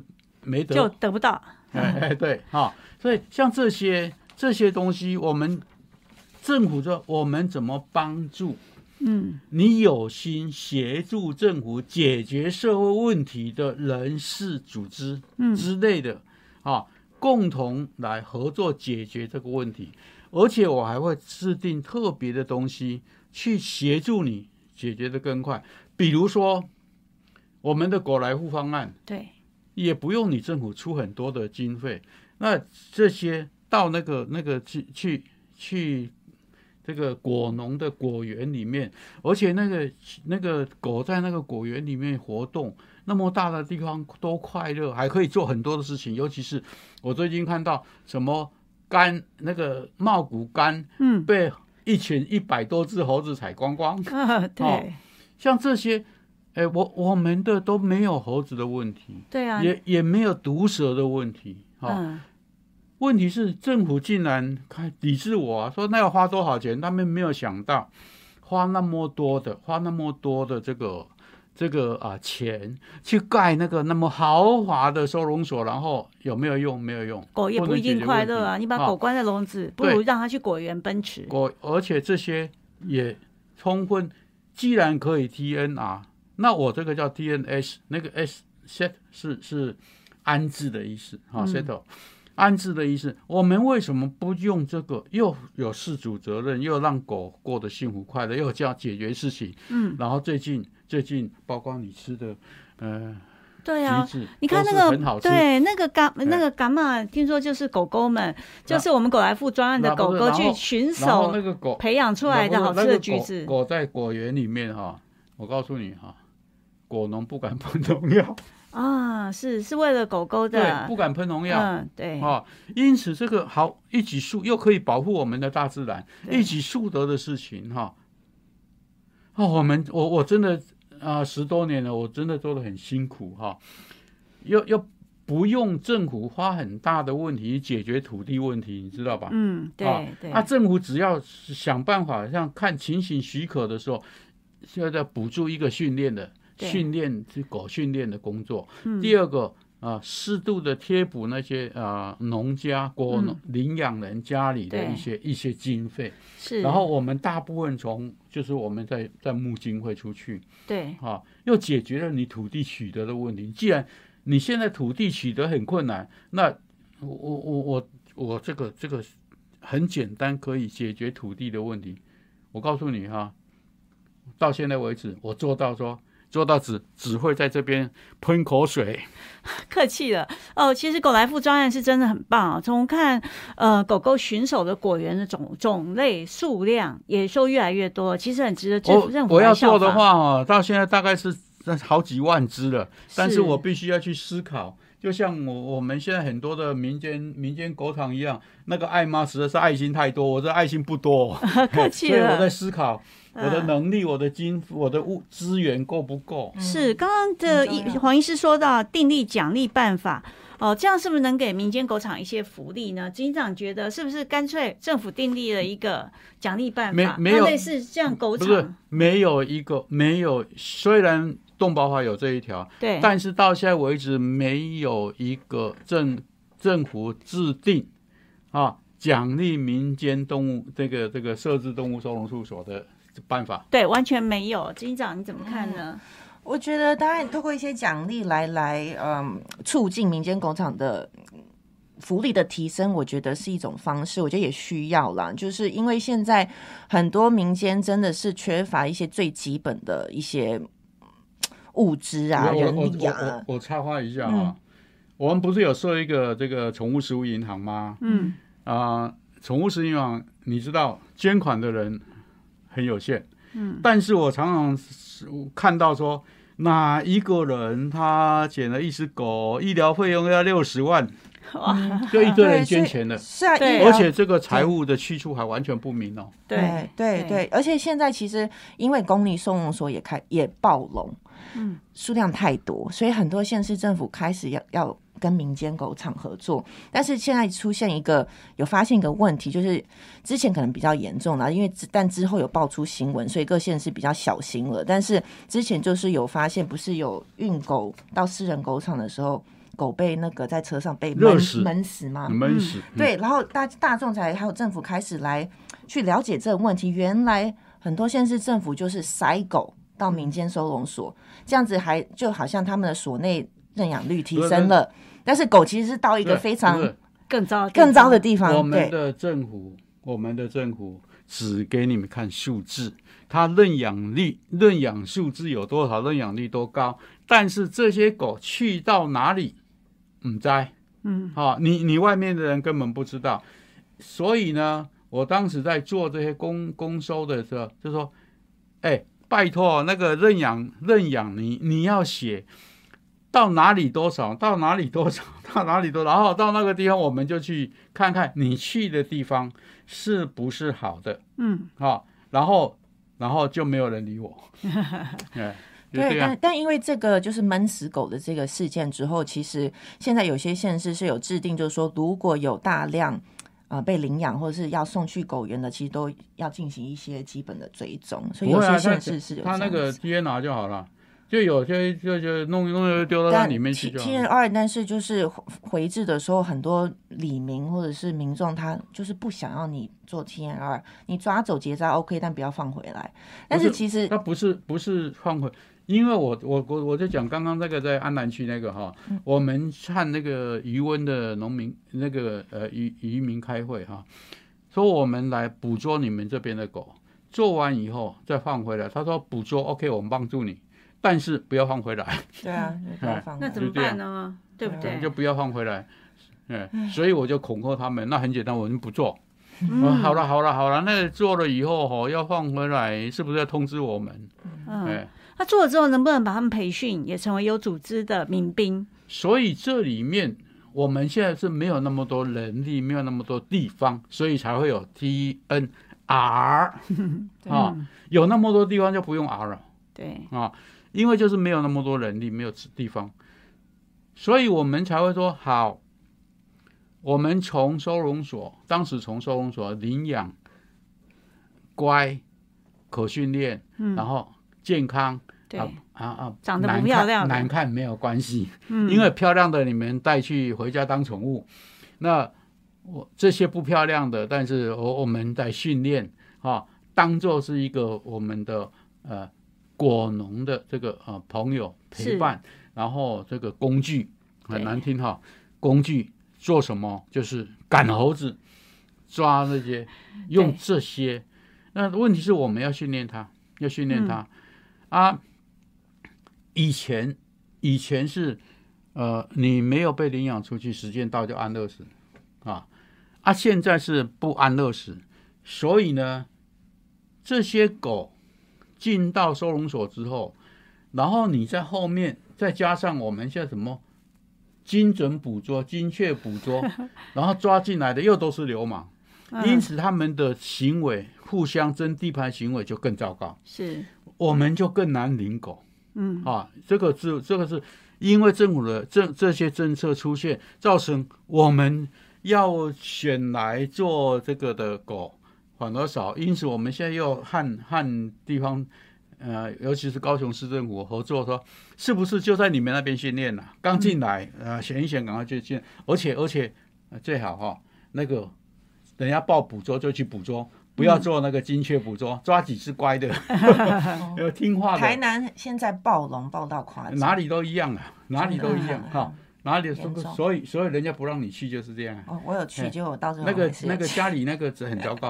[SPEAKER 2] 没得，
[SPEAKER 1] 就得不到。(laughs)
[SPEAKER 2] 哎哎，对哈。所以像这些这些东西，我们政府说我们怎么帮助？嗯，你有心协助政府解决社会问题的人事组织之类的啊，共同来合作解决这个问题。而且我还会制定特别的东西去协助你解决的更快。比如说我们的果来户方案，
[SPEAKER 1] 对，
[SPEAKER 2] 也不用你政府出很多的经费。那这些到那个那个去去去这个果农的果园里面，而且那个那个狗在那个果园里面活动，那么大的地方多快乐，还可以做很多的事情。尤其是我最近看到什么干那个茂谷干，嗯，被一群一百多只猴子采光光。
[SPEAKER 1] 对，
[SPEAKER 2] 像这些，哎，我我们的都没有猴子的问题，
[SPEAKER 1] 对啊，
[SPEAKER 2] 也也没有毒蛇的问题，哈。问题是政府竟然开抵制我说那要花多少钱？他们没有想到花那么多的花那么多的这个这个啊钱去盖那个那么豪华的收容所，然后有没有用？没有用。
[SPEAKER 1] 狗也不一定快乐啊！你把狗关在笼子，不如让它去果园奔驰。
[SPEAKER 2] 果而且这些也充分，既然可以 T N R，那我这个叫 T N S，那个 S set 是是安置的意思啊，settle。安置的意思，我们为什么不用这个？又有事主责任，又让狗过得幸福快乐，又这样解决事情。嗯，然后最近最近，包括你吃的，呃，
[SPEAKER 1] 对啊，你看那个，对那个伽那个伽马，听说就是狗狗们，就是我们狗来富专案的狗狗去巡守
[SPEAKER 2] 那个狗
[SPEAKER 1] 培养出来的好吃的橘子。
[SPEAKER 2] 狗在果园里面哈，我告诉你哈，果农不敢喷农药。
[SPEAKER 1] 啊，是是为了狗狗的，
[SPEAKER 2] 对，不敢喷农药，
[SPEAKER 1] 嗯，对，
[SPEAKER 2] 啊，因此这个好一己树又可以保护我们的大自然，一己树德的事情，哈，哦，我们我我真的啊，十多年了，我真的做的很辛苦，哈，又又不用政府花很大的问题解决土地问题，你知道吧？
[SPEAKER 1] 嗯，对对，
[SPEAKER 2] 那政府只要想办法，像看情形许可的时候，现在补助一个训练的。训练是狗训练的工作。第二个，啊，适度的贴补那些啊农家国农领养人家里的一些一些经费，
[SPEAKER 1] 是，
[SPEAKER 2] 然后我们大部分从就是我们在在募经会出去。
[SPEAKER 1] 对，
[SPEAKER 2] 啊，又解决了你土地取得的问题。既然你现在土地取得很困难，那我我我我我这个这个很简单可以解决土地的问题。我告诉你哈、到现在为止，我做到说做到只只会在这边喷口水。(laughs)
[SPEAKER 1] 客气了哦。其实狗来富专案是真的很棒啊、从看呃狗狗巡守的果园的种种类数量也说越来越多，其实很值得政府
[SPEAKER 2] 我我要做的话哦，到现在大概是好几万只了，但是
[SPEAKER 1] 是
[SPEAKER 2] 我必须要去思考。就像我我们现在很多的民间民间狗场一样，那个爱妈实在是爱心太多，我这爱心不多，(laughs)
[SPEAKER 1] 客气 (laughs)
[SPEAKER 2] 所以我在。思考我的
[SPEAKER 1] 嗯
[SPEAKER 2] 能力、我的金、我的物资源够不够。
[SPEAKER 1] 是刚刚的医
[SPEAKER 3] 很重要
[SPEAKER 1] 黄医师说到订立奖励办法。哦，这样是不是能给民间狗场一些福利呢？警长觉得是不是干脆政府订立了一个奖励办法，
[SPEAKER 2] 没没有
[SPEAKER 1] 那类似这样狗
[SPEAKER 2] 不是
[SPEAKER 1] 场，
[SPEAKER 2] 没有一个没有，虽然动保法有这一条，
[SPEAKER 1] 对，
[SPEAKER 2] 但是到现在为止没有一个政政府制定啊奖励民间动物这个这个设置动物收容处所的办法。
[SPEAKER 1] 对，完全没有。金长你怎么看呢？
[SPEAKER 3] 我觉得当然透过一些奖励来来嗯促进民间狗场的嗯福利的提升，我觉得是一种方式，我觉得也需要啦。就是因为现在很多民间真的是缺乏一些最基本的一些嗯物资啊、人
[SPEAKER 2] 我我我
[SPEAKER 3] 力啊
[SPEAKER 2] 我。我插话一下啊、
[SPEAKER 3] 嗯
[SPEAKER 2] 我们不是有设一个这个宠物食物银行吗？
[SPEAKER 1] 嗯，
[SPEAKER 2] 啊、宠物食物银行，你知道捐款的人很有限，嗯，但是我常常看到说。哪一个人他捡了一只狗，医疗费用要六十万，哇就一堆人捐钱的，
[SPEAKER 3] 是啊，
[SPEAKER 1] 对
[SPEAKER 2] 而且这个财务的去处还完全不明哦。
[SPEAKER 1] 对
[SPEAKER 3] 对对，而且现在其实因为公立收容所也开也暴龙，
[SPEAKER 1] 嗯，
[SPEAKER 3] 数量太多，所以很多县市政府开始要要跟民间狗场合作。但是现在出现一个有发现一个问题，就是之前可能比较严重了，因为之但之后有爆出新闻，所以各县市比较小心了。但是之前就是有发现，不是有运狗到私人狗场的时候，狗被那个在车上被闷
[SPEAKER 2] 死
[SPEAKER 3] 闷死吗？
[SPEAKER 2] 闷死。嗯，
[SPEAKER 3] 对，然后大大众才还有政府开始来去了解这个问题。原来很多县市政府就是塞狗到民间收容所，这样子还就好像他们的所内认养率提升了，但是狗其实是到一个非常
[SPEAKER 1] 更糟
[SPEAKER 3] 更糟的地方。
[SPEAKER 2] 我们的政府，我们的政府只给你们看数字，它认养率、认养数字有多少，认养率多高，但是这些狗去到哪里，唔知，
[SPEAKER 1] 嗯，
[SPEAKER 2] 啊，你你外面的人根本不知道，所以呢，我当时在做这些公公收的时候，就说，哎，拜托那个认养认养你你要写。到哪里多少，到哪里多少，(laughs) 到哪里多少，然后到那个地方，我们就去看看你去的地方是不是好的，
[SPEAKER 1] 嗯，
[SPEAKER 2] 好，然后然后就没有人理我，(laughs)
[SPEAKER 3] 对，但，但因为这个就是闷死狗的这个事件之后，其实现在有些县市是有制定，就是说如果有大量呃被领养或者是要送去狗园的，其实都要进行一些基本的追踪，所以有些
[SPEAKER 2] 他
[SPEAKER 3] 县市是有
[SPEAKER 2] 他那个
[SPEAKER 3] 这样子
[SPEAKER 2] DNA 就好了，就有些就就弄弄丢到那里面去就好
[SPEAKER 3] T N
[SPEAKER 2] 了。
[SPEAKER 3] R，但是就是回回制的时候，很多李民或者是民众，他就是不想要你做 N R，你抓走结扎 OK，但不要放回来。但是其实
[SPEAKER 2] 他不是不是放回，因为我我我我就讲刚刚那个在安南区那个哈，
[SPEAKER 3] 嗯
[SPEAKER 2] 我们和那个渔温的农民那个呃渔渔民开会哈，说我们来捕捉你们这边的狗，做完以后再放回来。他说捕捉 OK，我们帮助你，但是不要放回来，
[SPEAKER 3] 对啊。(laughs)
[SPEAKER 1] 那怎么办呢？对不对？
[SPEAKER 2] 就不要放回来。嗯，所以我就恐吓他们，那很简单，我们不做。
[SPEAKER 1] 嗯
[SPEAKER 2] 哦，好了好了好了，那做了以后哈，要放回来，是不是要通知我们？
[SPEAKER 1] 嗯，
[SPEAKER 2] 哎，
[SPEAKER 1] 那做了之后，能不能把他们培训，也成为有组织的民兵？
[SPEAKER 2] 所以这里面我们现在是没有那么多人力，没有那么多地方，所以才会有 T N R (laughs) 啊，有那么多地方就不用 R 了
[SPEAKER 1] 对，
[SPEAKER 2] 啊，因为就是没有那么多人力，没有地方，所以我们才会说好。我们从收容所，当时从收容所领养，乖，可训练，然后健康，
[SPEAKER 1] 对
[SPEAKER 2] 啊啊啊，
[SPEAKER 1] 长得不漂亮的
[SPEAKER 2] 难看没有关系，
[SPEAKER 1] 嗯
[SPEAKER 2] 因为漂亮的你们带去回家当宠物，那我这些不漂亮的，但是我我们在训练啊，当做是一个我们的呃果农的这个呃朋友陪伴，然后这个工具很难听哈，工具做什么？就是赶猴子，抓那些用这些，那问题是我们要训练它，要训练它、啊。以前以前是呃，你没有被领养出去，时间到就安乐死啊。啊，现在是不安乐死，所以呢，这些狗进到收容所之后，然后你在后面再加上我们现在什么精准捕捉、精确捕捉，(laughs) 然后抓进来的又都是流氓，
[SPEAKER 1] 嗯。
[SPEAKER 2] 因此他们的行为互相争地盘行为就更糟糕，
[SPEAKER 1] 是。
[SPEAKER 2] 我们就更难领狗。
[SPEAKER 1] 嗯。
[SPEAKER 2] 啊，这个是这个是因为政府的这这些政策出现，造成我们要选来做这个的狗反而少，因此我们现在又和和地方呃，尤其是高雄市政府合作说，是不是就在你们那边训练了、刚进来呃选一选，赶快就进，而且而且、呃最好哈、那个人家报捕捉就去捕捉。不要做那个精确捕捉，抓几只乖的，(laughs) 要听话的。
[SPEAKER 3] 台南现在暴龙暴到夸张，
[SPEAKER 2] 哪里都一样啊，哪里都一样哈，哪里
[SPEAKER 3] 严重
[SPEAKER 2] 所以所以人家不让你去就是这样。啊。
[SPEAKER 3] 哦，我有去，
[SPEAKER 2] 哎
[SPEAKER 3] 结果到最后
[SPEAKER 2] 那个那个家里那个很糟糕，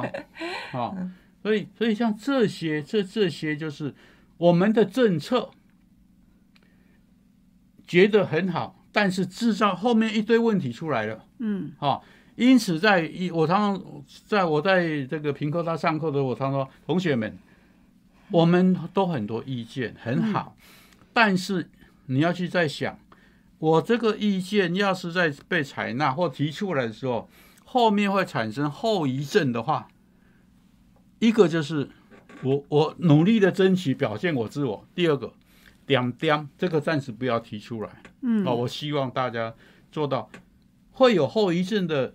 [SPEAKER 2] 啊，(laughs) 所以所以像这些这这些就是我们的政策觉得很好，但是制造后面一堆问题出来了，
[SPEAKER 1] 嗯。
[SPEAKER 2] 啊，因此在一我常常在我在这个平科大上课的时候，我常说同学们，我们都很多意见很好，但是你要去再想，我这个意见要是在被采纳或提出来的时候，后面会产生后遗症的话，一个就是我我努力的争取表现我自我，第二个点点这个暂时不要提出来。
[SPEAKER 1] 嗯
[SPEAKER 2] 哦，我希望大家做到会有后遗症的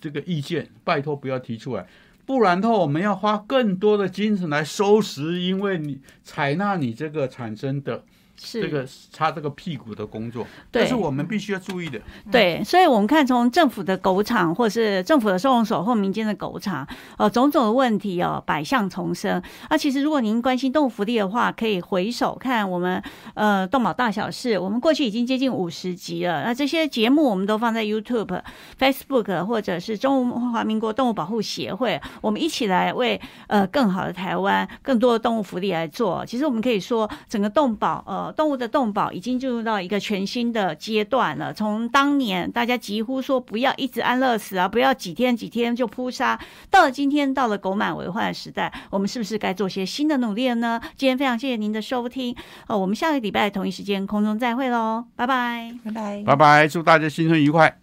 [SPEAKER 2] 这个意见，拜托不要提出来，不然的话，我们要花更多的精神来收拾，因为你采纳你这个产生的
[SPEAKER 1] 是
[SPEAKER 2] 这个擦这个屁股的工作，
[SPEAKER 1] 对
[SPEAKER 2] 这是我们必须要注意的。
[SPEAKER 1] 对，所以我们看从政府的狗场，或是政府的收容所或民间的狗场，呃，种种的问题哦，百象丛生。那其实如果您关心动物福利的话，可以回首看我们呃动保大小事，我们过去已经接近五十集了。那这些节目我们都放在 YouTube、Facebook 或者是中华民国动物保护协会，我们一起来为呃更好的台湾、更多的动物福利来做。其实我们可以说，整个动保呃动物的动保已经进入到一个全新的阶段了。从当年大家几乎说不要一直安乐死啊，不要几天几天就扑杀，到了今天，到了狗满为患的时代，我们是不是该做些新的努力了呢？今天非常谢谢您的收听，呃，我们下个礼拜同一时间空中再会喽，拜拜。
[SPEAKER 3] 拜拜。
[SPEAKER 2] 拜拜，祝大家新春愉快。